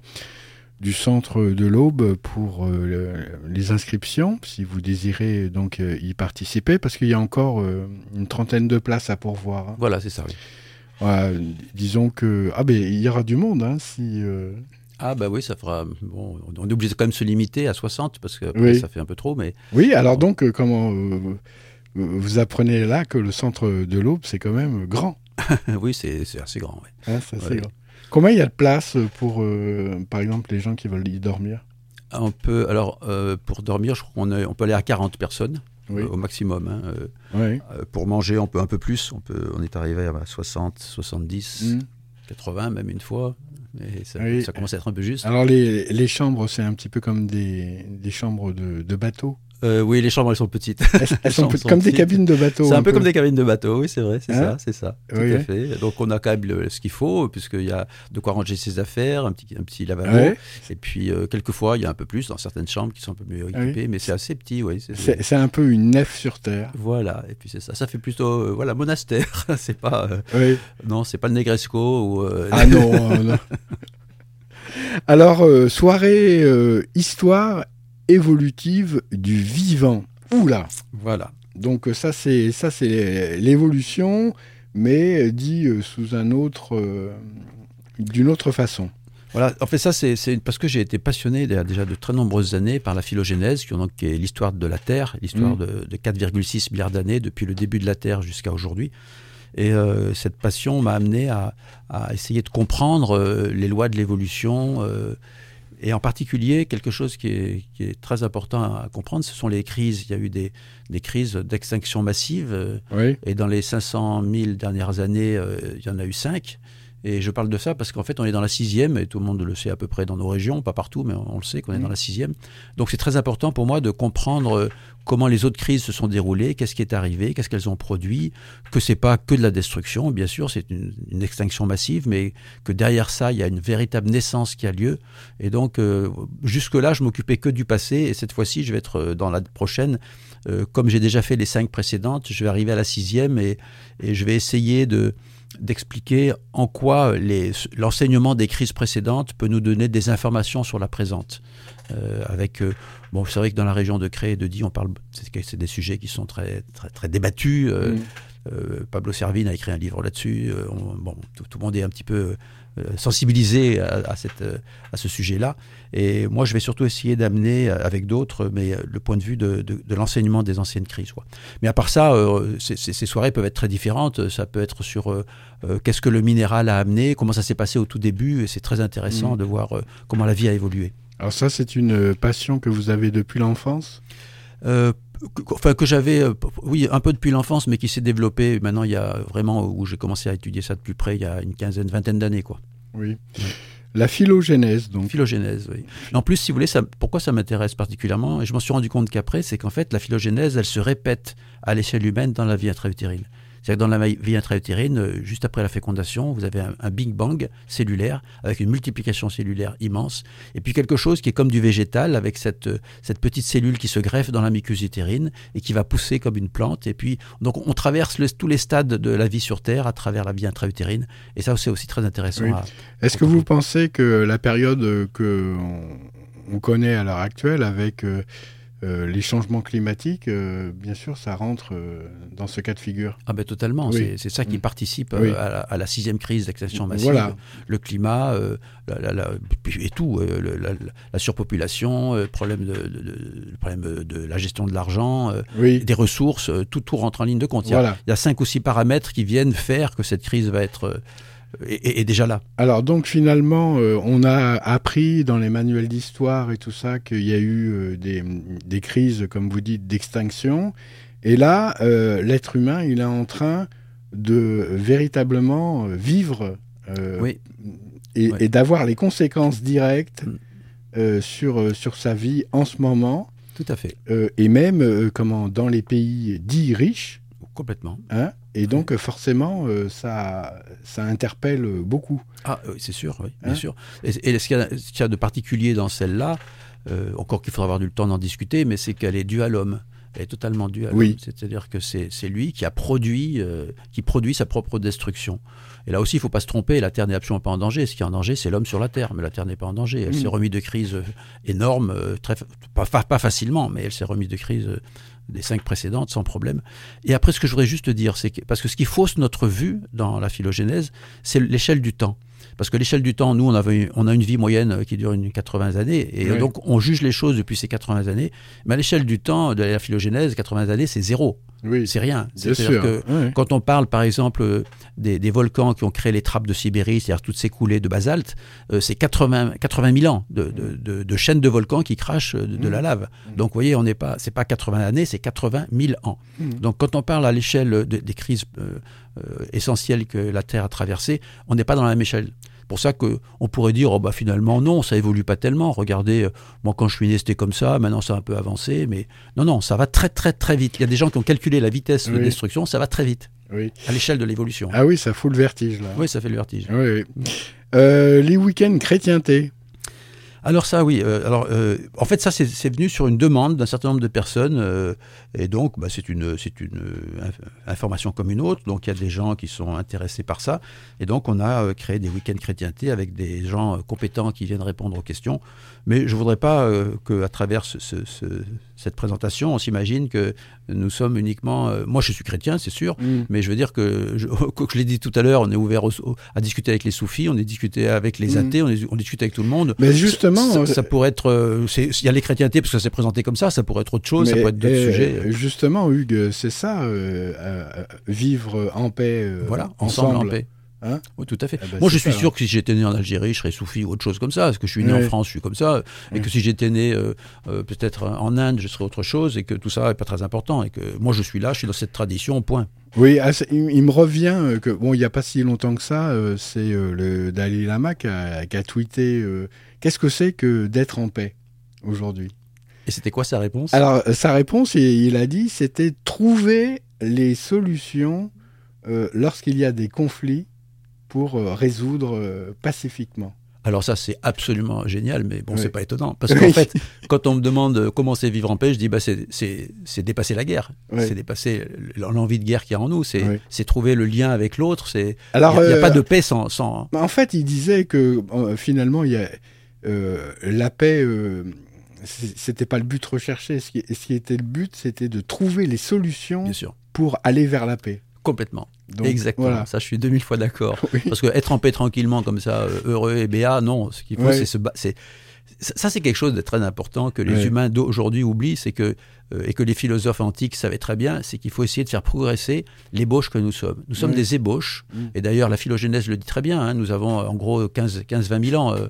du centre de l'Aube pour le- les inscriptions, si vous désirez donc y participer, parce qu'il y a encore une trentaine de places à pourvoir. hein. Voilà, c'est ça. oui. Voilà, disons que ah ben il y aura du monde hein, si Ah bah oui, ça fera. Bon, on est obligé de quand même se limiter à 60 parce que après, Oui. ça fait un peu trop, mais Oui, alors donc, euh, comment euh, vous apprenez là que le centre de l'Aube, c'est quand même grand. oui, c'est assez grand. ouais. Hein, c'est assez Ouais. grand. Combien il y a de place pour, euh, par exemple, les gens qui veulent y dormir? On peut, alors, euh, pour dormir, je crois qu'on on peut aller à 40 personnes Oui. euh, au maximum. hein, euh, Oui. euh, pour manger, on peut un peu plus. On, peut, on est arrivé à 60, 70, Mm. 80 même une fois. Et ça, Oui. ça commence à être un peu juste. Alors, les, les chambres, c'est un petit peu comme des, des chambres de, de bateau. Euh, oui, les chambres, elles sont petites. Elles, elles sont comme des cabines de bateau. C'est un peu comme des cabines de bateau, oui, c'est vrai, c'est Hein ça, c'est ça, tout à fait. Donc on a quand même le- ce qu'il faut, puisqu'il y a de quoi ranger ses affaires, un petit, un petit lavabo, et puis euh, quelquefois il y a un peu plus dans certaines chambres qui sont un peu mieux oui. équipées, mais c'est assez petit, oui. c'est- un peu une nef sur terre. Voilà, et puis c'est ça, ça fait plutôt, euh, voilà, monastère, c'est pas, non, c'est pas le Negresco ou... Ah non, non. Alors, soirée histoire évolutive du vivant. Oula voilà. Donc euh, ça c'est ça c'est l'évolution, mais euh, dit euh, sous un autre, euh, d'une autre façon. Voilà, en fait, ça, c'est parce que j'ai été passionné déjà déjà de très nombreuses années par la phylogénèse, qui, donc, qui est l'histoire de la Terre, l'histoire Mm. de, de 4,6 milliards d'années, depuis le début de la Terre jusqu'à aujourd'hui. Et euh, cette passion m'a amené à, à essayer de comprendre euh, les lois de l'évolution, et en particulier, quelque chose qui est, qui est très important à comprendre, ce sont les crises. Il y a eu des, des crises d'extinction massive, euh, Oui. et dans les 500 000 dernières années, euh, il y en a eu cinq. Et je parle de ça parce qu'en fait, on est dans la sixième, et tout le monde le sait à peu près dans nos régions, pas partout, mais on le sait qu'on est dans la sixième. Donc c'est très important pour moi de comprendre euh, comment les autres crises se sont déroulées, qu'est-ce qui est arrivé, qu'est-ce qu'elles ont produit, que c'est pas que de la destruction, bien sûr, c'est une, une extinction massive, mais que derrière ça, il y a une véritable naissance qui a lieu. Et donc, euh, jusque-là, je m'occupais que du passé, et cette fois-ci, je vais être euh, dans la prochaine, euh, comme j'ai déjà fait les cinq précédentes, je vais arriver à la sixième, et, et je vais essayer de d'expliquer en quoi les- l'enseignement des crises précédentes peut nous donner des informations sur la présente. Euh, avec, euh, bon, c'est vrai que dans la région de Cré et de Die, on parle, c'est des sujets qui sont très, très, très débattus. euh, Mm. euh, Pablo Servine a écrit un livre là-dessus. euh, on- bon, tout, tout le monde est un petit peu euh, sensibilisé à, à cette, euh, à ce sujet-là. Et moi, je vais surtout essayer d'amener euh, avec d'autres, mais le point de vue de, de- de l'enseignement des anciennes crises. quoi. Mais à part ça, euh, ces, soirées peuvent être très différentes. Ça peut être sur euh, euh, qu'est-ce que le minéral a amené, comment ça s'est passé au tout début. Et c'est très intéressant Mm. de voir comment la vie a évolué. Alors ça, c'est une passion que vous avez depuis l'enfance? Que- enfin que j'avais euh, oui un peu depuis l'enfance mais qui s'est développé maintenant il y a vraiment où j'ai commencé à étudier ça de plus près il y a une quinzaine vingtaine d'années quoi Oui. La phylogénèse, donc. phylogénèse oui en plus si vous voulez ça, pourquoi ça m'intéresse particulièrement et je m'en suis rendu compte qu'après c'est qu'en fait la phylogénèse elle se répète à l'échelle humaine dans la vie intra-utérine c'est-à-dire que dans la vie intra-utérine, euh, juste après la fécondation, vous avez un, un Big Bang cellulaire avec une multiplication cellulaire immense, et puis quelque chose qui est comme du végétal avec cette, euh, cette petite cellule qui se greffe dans la muqueuse utérine et qui va pousser comme une plante. Et puis, donc, on traverse le- tous les stades de la vie sur Terre à travers la vie intra-utérine, et ça, c'est aussi très intéressant. Oui. Est-ce que vous pensez que la période que on, on connaît à l'heure actuelle avec euh, euh, les changements climatiques, euh, bien sûr, ça rentre euh, dans ce cas de figure Ah ben totalement, Oui. c'est- ça qui Mm. participe Oui. à, la, à la sixième crise d'extinction massive. Voilà. Le climat, la- la- la- et tout, la, la surpopulation, problème de, de- de- le problème de la gestion de l'argent, Oui, des ressources, tout, tout rentre en ligne de compte. Il y, a, voilà. il y a cinq ou six paramètres qui viennent faire que cette crise va être est, est déjà là. Alors donc finalement, euh, on a appris dans les manuels d'histoire et tout ça qu'il y a eu euh, des, des crises, comme vous dites, d'extinction. Et là, euh, l'être humain, il est en train de véritablement vivre Oui. et, d'avoir les conséquences directes Mm. sur, sur sa vie en ce moment. Tout à fait, et même comment, dans les pays dits riches. complètement. Hein, et donc, euh, forcément, euh, ça, ça interpelle euh, beaucoup. Ah, oui, c'est sûr, oui, bien Hein sûr. Et, et ce qu'il y, a- y de particulier dans celle-là, euh, encore qu'il faudra avoir du temps d'en discuter, mais c'est qu'elle est due à l'homme. Elle est totalement due à Oui. l'homme. C'est-à-dire que c'est lui qui a produit, euh, qui produit sa propre destruction. Et là aussi, il ne faut pas se tromper, la Terre n'est absolument pas en danger. Ce qui est en danger, c'est l'homme sur la Terre, mais la Terre n'est pas en danger. Elle Mm. s'est remise de crise énorme, très, pas, pas facilement, mais elle s'est remise de crise des cinq précédentes sans problème. Et après, ce que je voudrais juste dire, c'est que, parce que ce qui fausse notre vue dans la phylogénèse, c'est l'échelle du temps. Parce que l'échelle du temps, nous, on, avait, on a une vie moyenne euh, qui dure une 80 années, et Oui. donc on juge les choses depuis ces 80 années. Mais à l'échelle du temps de la phylogénèse, 80 années, c'est zéro, Oui, c'est rien. C'est-à-dire que quand on parle, par exemple, euh, des, des volcans qui ont créé les trappes de Sibérie, c'est-à-dire toutes ces coulées de basalte, euh, c'est 80, 80 000 ans de, de- de- de chaînes de volcans qui crachent euh, de, la lave. Donc, vous voyez, on n'est pas, c'est pas 80 années, c'est 80 000 ans. Mhm. Donc, quand on parle à l'échelle de- des crises euh, euh, essentielles que la Terre a traversées, on n'est pas dans la même échelle. C'est pour ça qu'on pourrait dire, oh bah finalement non, ça évolue pas tellement. Regardez, euh, moi quand je suis né c'était comme ça, maintenant ça a un peu avancé, mais non, non, ça va très très très vite. Il y a des gens qui ont calculé la vitesse de destruction, ça va très vite Oui. à l'échelle de l'évolution. Ah oui, ça fout le vertige, là. Oui, ça fait le vertige. Oui, oui. Euh, les week-ends chrétienté. Alors ça, oui. euh, alors, euh, en fait, ça, c'est- venu sur une demande d'un certain nombre de personnes, euh, et donc, bah, c'est une, une inf- information comme une autre. Donc, il y a des gens qui sont intéressés par ça, et donc, on a créé des week-ends chrétienté avec des gens compétents qui viennent répondre aux questions. Mais je voudrais pas euh, que, à travers ce- ce- ce- cette présentation, on s'imagine que nous sommes uniquement. euh, moi, je suis chrétien, c'est sûr. Mm. Mais je veux dire que, je, comme je l'ai dit tout à l'heure, on est ouvert au- au- à discuter avec les soufis, on est discuté avec les Mm. athées, on, est- on discute avec tout le monde. Mais justement, ça, euh, ça pourrait être, euh, c'est- il y a les chrétientés parce que ça s'est présenté comme ça, ça pourrait être autre chose, ça pourrait être d'autres sujets. Justement, Hugues, c'est ça, vivre en paix, voilà, ensemble, en paix. Hein oui, tout à fait. Ah bah, Moi, je suis sûr que si j'étais né en Algérie, je serais soufi ou autre chose comme ça. Parce que je suis né en France, je suis comme ça. Et que si j'étais né euh, euh, peut-être en Inde, je serais autre chose. Et que tout ça n'est pas très important. Et que moi, je suis là, je suis dans cette tradition, point. Oui, ah, il, me revient euh, que, bon, il n'y a pas si longtemps que ça, c'est le Dalai Lama qui a, qui a tweeté euh, Qu'est-ce que c'est que d'être en paix aujourd'hui? Et c'était quoi sa réponse? Alors, sa réponse, il, il a dit c'était trouver les solutions lorsqu'il y a des conflits pour euh, résoudre euh, pacifiquement. Alors ça, c'est absolument génial, mais bon, Oui. c'est pas étonnant. Parce qu'en fait, quand on me demande euh, comment c'est vivre en paix, je dis, bah, c'est- dépasser la guerre. Oui. C'est dépasser l'envie de guerre qu'il y a en nous. C'est trouver le lien avec l'autre. C'est Il n'y a, euh, pas de paix sans... sans... En fait, il disait que euh, finalement, il y a euh, la paix. c'était pas le but recherché. Ce qui, ce qui était le but, c'était de trouver les solutions Bien sûr. pour aller vers la paix. Complètement. Donc, Exactement. voilà. Ça, je suis 2000 fois d'accord. Oui. Parce que être en paix tranquillement comme ça, euh, heureux et béat, non. Ce qu'il faut, Ouais. c'est se c'est ça, c'est quelque chose de très important que les humains d'aujourd'hui oublient, c'est que euh, et que les philosophes antiques savaient très bien, c'est qu'il faut essayer de faire progresser l'ébauche que nous sommes. Nous sommes des ébauches, Mm. et d'ailleurs la phylogénèse le dit très bien. hein, nous avons en gros 15-20 000 ans. euh,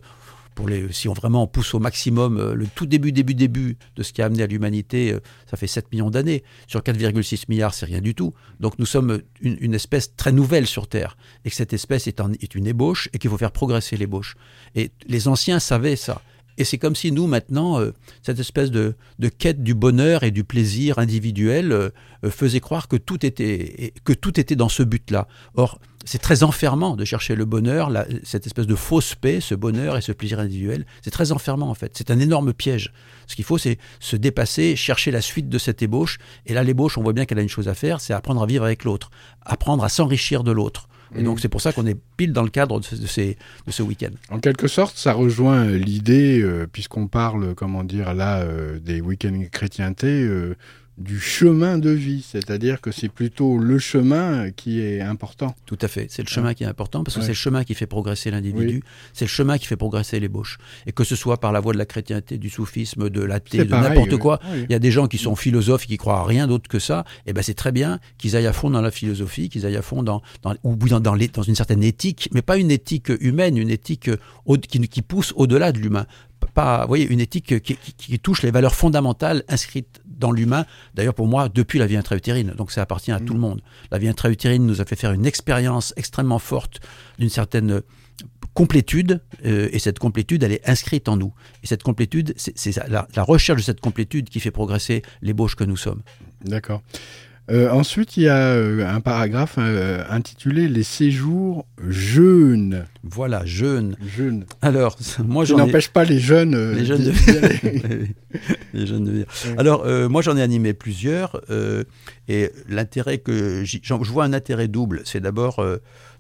si on vraiment pousse au maximum euh, le tout début, début, début de ce qui a amené à l'humanité, euh, ça fait 7 millions d'années. Sur 4,6 milliards, c'est rien du tout. Donc nous sommes une, espèce très nouvelle sur Terre. Et que cette espèce est, est une ébauche et qu'il faut faire progresser l'ébauche. Et les anciens savaient ça. Et c'est comme si nous, maintenant, euh, cette espèce de, quête du bonheur et du plaisir individuel euh, euh, faisait croire que tout était, que tout était dans ce but-là. Or, c'est très enfermant de chercher le bonheur, cette espèce de fausse paix, ce bonheur et ce plaisir individuel. C'est très enfermant, en fait. C'est un énorme piège. Ce qu'il faut, c'est se dépasser, chercher la suite de cette ébauche. Et là, l'ébauche, on voit bien qu'elle a une chose à faire, c'est apprendre à vivre avec l'autre, apprendre à s'enrichir de l'autre. Et donc, c'est pour ça qu'on est pile dans le cadre de ce, ces- de ce week-end. En quelque sorte, ça rejoint euh, l'idée, euh, puisqu'on parle, comment dire, là, euh, des week-ends chrétienté, du chemin de vie. C'est-à-dire que c'est plutôt le chemin qui est important. Tout à fait. C'est le chemin qui est important parce que Ouais. c'est le chemin qui fait progresser l'individu. Oui. C'est le chemin qui fait progresser l'ébauche. Et que ce soit par la voie de la chrétienté, du soufisme, de l'athée, de n'importe quoi. Oui. Il y a des gens qui sont philosophes et qui croient à rien d'autre que ça. Et ben c'est très bien qu'ils aillent à fond dans la philosophie, qu'ils aillent à fond dans, dans ou dans, dans, les- dans une certaine éthique, mais pas une éthique humaine, une éthique au- qui, qui pousse au-delà de l'humain. Pas, vous voyez, une éthique qui, qui- qui touche les valeurs fondamentales inscrites dans l'humain. D'ailleurs, pour moi, depuis la vie intra-utérine. Donc, ça appartient à Mm. tout le monde. La vie intra-utérine nous a fait faire une expérience extrêmement forte d'une certaine complétude, euh, et cette complétude, elle est inscrite en nous. Et cette complétude, c'est c'est la, la recherche de cette complétude qui fait progresser l'ébauche que nous sommes. D'accord. Euh, ensuite, il y a euh, un paragraphe euh, intitulé Les séjours jeunes. Voilà, jeûne. Jeunes. Alors, moi ai... n'empêche pas les jeunes. Les jeunes de les jeunes de. Alors, moi, j'en ai animé plusieurs. et l'intérêt que je vois un intérêt double. C'est d'abord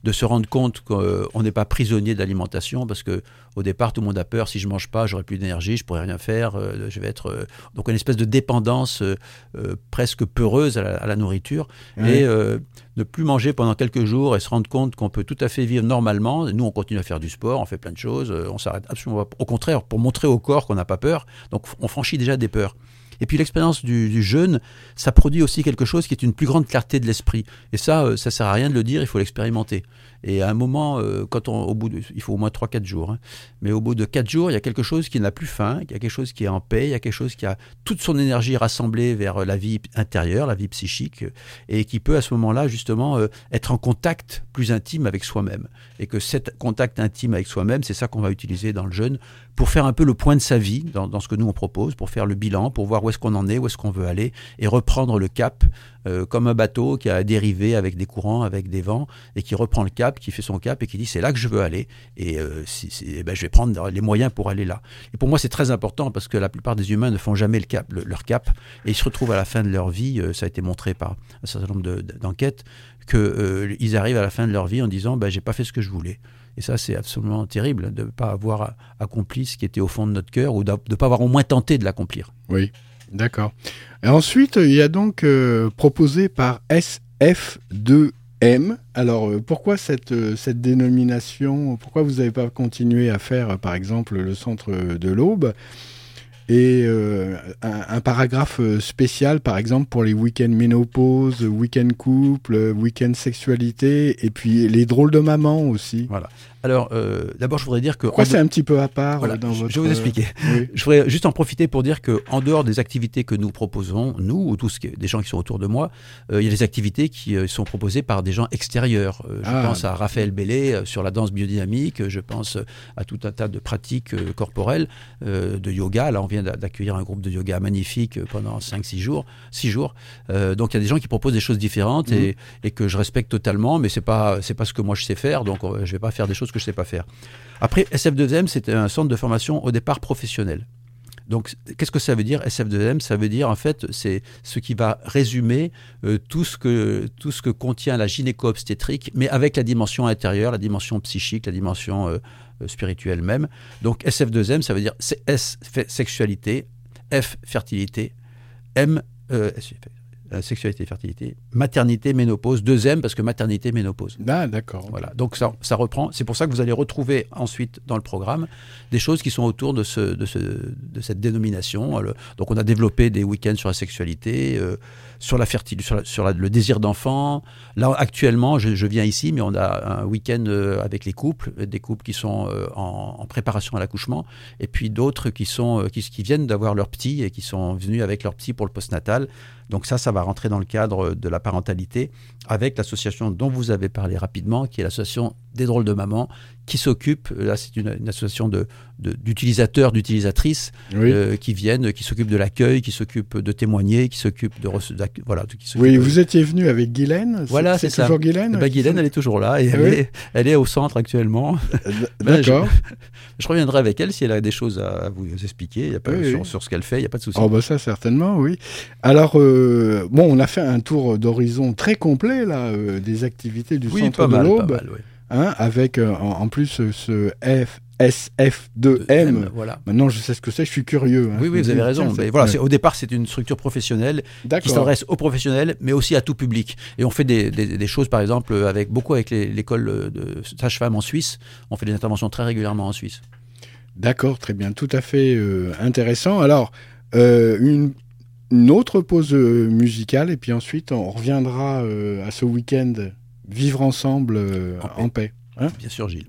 de se rendre compte qu'on n'est pas prisonnier de l'alimentation parce que au départ, tout le monde a peur. Si je mange pas, j'aurai plus d'énergie, je pourrai rien faire. euh, je vais être euh, donc une espèce de dépendance euh, presque peureuse à la, à la nourriture Ouais. et euh, ne plus manger pendant quelques jours et se rendre compte qu'on peut tout à fait vivre normalement. Nous, on continue à faire du sport, on fait plein de choses, on s'arrête absolument pas. Au contraire, pour montrer au corps qu'on n'a pas peur, donc on franchit déjà des peurs. Et puis l'expérience du, jeûne, ça produit aussi quelque chose qui est une plus grande clarté de l'esprit. Et ça, euh, ça sert à rien de le dire, il faut l'expérimenter. Et à un moment, euh, quand on, au bout de, il faut au moins 3-4 jours, hein. mais au bout de 4 jours, il y a quelque chose qui n'a plus faim, il y a quelque chose qui est en paix, il y a quelque chose qui a toute son énergie rassemblée vers la vie intérieure, la vie psychique, euh, et qui peut à ce moment-là justement euh, être en contact plus intime avec soi-même. Et que cet contact intime avec soi-même, c'est ça qu'on va utiliser dans le jeûne pour faire un peu le point de sa vie dans, dans ce que nous on propose, pour faire le bilan, pour voir où est-ce qu'on en est, où est-ce qu'on veut aller, et reprendre le cap euh, comme un bateau qui a dérivé avec des courants, avec des vents, et qui reprend le cap, qui fait son cap et qui dit c'est là que je veux aller, et euh, eh ben, je vais prendre les moyens pour aller là. Et pour moi c'est très important parce que la plupart des humains ne font jamais le cap, le- leur cap, et ils se retrouvent à la fin de leur vie, euh, ça a été montré par un certain nombre de- de- d'enquêtes, qu'ils arrivent à la fin de leur vie en disant ben, j'ai pas fait ce que je voulais. Et ça, c'est absolument terrible de ne pas avoir accompli ce qui était au fond de notre cœur ou de ne pas avoir au moins tenté de l'accomplir. Oui, d'accord. Et ensuite, il y a donc euh, proposé par SF2M. Alors, euh, pourquoi cette, euh, cette dénomination? Pourquoi vous n'avez pas continué à faire, par exemple, le centre de l'Aube? Et un, un paragraphe spécial, par exemple, pour les week-ends ménopause, week-end couple, week-end sexualité, et puis les drôles de maman aussi. Alors, euh, d'abord, je voudrais dire que... Pourquoi c'est un petit peu à part Voilà, euh, dans je, votre... je vais vous expliquer. Oui. Je voudrais juste en profiter pour dire que en dehors des activités que nous proposons, nous ou tous des gens qui sont autour de moi, euh, il y a des activités qui euh, sont proposées par des gens extérieurs. Euh, je Ah. pense à Raphaël Bellet euh, sur la danse biodynamique, euh, je pense euh, à tout un tas de pratiques euh, corporelles, euh, de yoga. Là, on vient d'a- d'accueillir un groupe de yoga magnifique euh, pendant 5-6 jours. Six jours. Euh, donc, il y a des gens qui proposent des choses différentes et, et que je respecte totalement, mais c'est pas c'est pas ce que moi je sais faire, donc euh, je vais pas faire des choses choses que je sais pas faire. Après, SF2M, c'était un centre de formation au départ professionnel. Donc, qu'est-ce que ça veut dire SF2M Ça veut dire, en fait, c'est ce qui va résumer euh, tout, ce que, tout ce que contient la gynéco-obstétrique, mais avec la dimension intérieure, la dimension psychique, la dimension euh, euh, spirituelle même. Donc, SF2M, ça veut dire S, sexualité, F, fertilité, M, euh, sexualité et fertilité, maternité, ménopause, deuxième parce que maternité, ménopause. Ah, d'accord. Voilà, donc ça, ça reprend. C'est pour ça que vous allez retrouver ensuite dans le programme des choses qui sont autour de, ce, de, ce, de cette dénomination. Donc on a développé des week-ends sur la sexualité, euh, sur la fertilité, sur, le désir d'enfant. Là, actuellement, je, viens ici, mais on a un week-end euh, avec les couples, des couples qui sont en, en préparation à l'accouchement, et puis d'autres qui, qui viennent d'avoir leur petit et qui sont venus avec leur petit pour le postnatal. Donc ça, ça va rentrer dans le cadre de la parentalité avec l'association dont vous avez parlé rapidement, qui est l'association des drôles de maman, qui s'occupe, là c'est une, association d'utilisateurs, de, d'utilisatrices euh, qui viennent, qui s'occupent de l'accueil, qui s'occupent de témoigner, qui s'occupent de, voilà. Qui oui, vous étiez venu avec Guylaine. Voilà, c'est ça. toujours Guylaine. Eh ben, Guylaine, elle est toujours là et elle, est, elle, est, au centre actuellement. Euh, ben, d'accord. je, reviendrai avec elle si elle a des choses à vous expliquer. Il y a pas, sur, ce qu'elle fait, il n'y a pas de souci. Oh bah ça certainement, oui. Alors euh, bon, on a fait un tour d'horizon très complet là des activités du centre de l'Aube. Hein, avec en, plus ce F, SF2M. voilà. Maintenant, je sais ce que c'est, je suis curieux. Hein. Oui, oui, vous avez raison. Mais voilà, au départ, c'est une structure professionnelle qui s'adresse aux professionnels, mais aussi à tout public. Et on fait des, des, choses, par exemple, avec beaucoup avec l'école de sage-femme en Suisse. On fait des interventions très régulièrement en Suisse. D'accord, très bien, tout à fait euh, intéressant. Alors, euh, une, une, autre pause euh, musicale, et puis ensuite, on reviendra à ce week-end vivre ensemble en paix. En paix. Hein bien sûr, Gilles.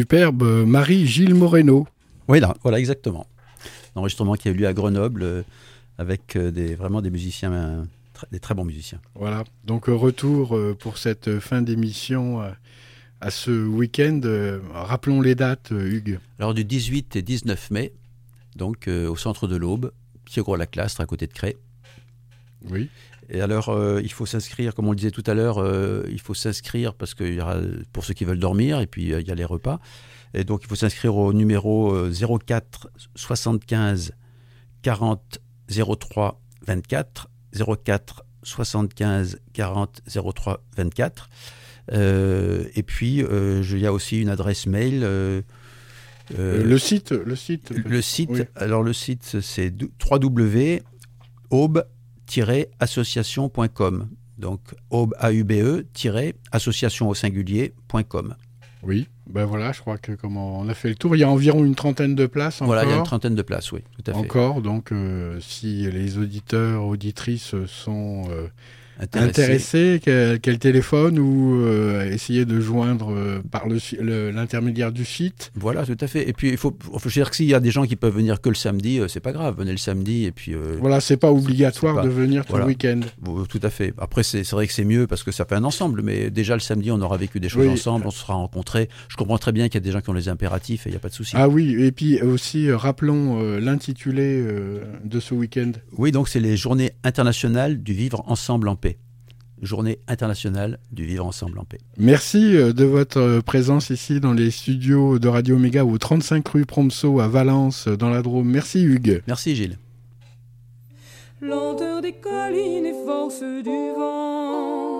Superbe, euh, Marie-Gilles Moreno. Oui, là, voilà, exactement. L'enregistrement qui a eu lieu à Grenoble euh, avec euh, des, vraiment des musiciens, des très bons musiciens. Voilà, donc retour pour cette fin d'émission à ce week-end. Rappelons les dates, Hugues. Alors du 18 et 19 mai, donc euh, au centre de l'Aube, Pied-Gros-la-Clastre, à côté de Cré. Oui. Et alors, euh, il faut s'inscrire, comme on le disait tout à l'heure, euh, il faut s'inscrire parce qu'il y aura pour ceux qui veulent dormir et puis euh, il y a les repas. Et donc, il faut s'inscrire au numéro euh, 04 75 40 03 24 04 75 40 03 24. Euh, et puis, euh, il y a aussi une adresse mail. le site, le site. le site, Oui. alors le site c'est www.aube-association.com. Donc aube a u b e association au singulier.com. Oui, ben voilà, je crois que comment on a fait le tour. Il y a environ une trentaine de places Voilà, il y a une encore. trentaine de places, oui, tout à fait. Encore, donc euh, si les auditeurs, auditrices sont euh, Intéressé. intéressés, quel, quel téléphone ou euh, essayer de joindre euh, par le si- le- l'intermédiaire du site. Voilà, tout à fait. Et puis il faut, faut dire que s'il y a des gens qui peuvent venir que le samedi, c'est pas grave, venez le samedi et puis Voilà, c'est pas obligatoire pas- de venir tout voilà. le week-end. Tout à fait. Après, c'est c'est vrai que c'est mieux parce que ça fait un ensemble, mais déjà le samedi, on aura vécu des choses Oui. ensemble, on se sera rencontrés. Je comprends très bien qu'il y a des gens qui ont les impératifs et il n'y a pas de souci. Ah oui, et puis aussi, euh, rappelons euh, l'intitulé euh, de ce week-end. Oui, donc c'est les Journées internationales du vivre ensemble en paix. Journée internationale du vivre ensemble en paix. Merci de votre présence ici dans les studios de Radio Méga au 35 rue Promso à Valence, dans la Drôme. Merci Hugues. Merci Gilles. lenteur des collines et force du vent,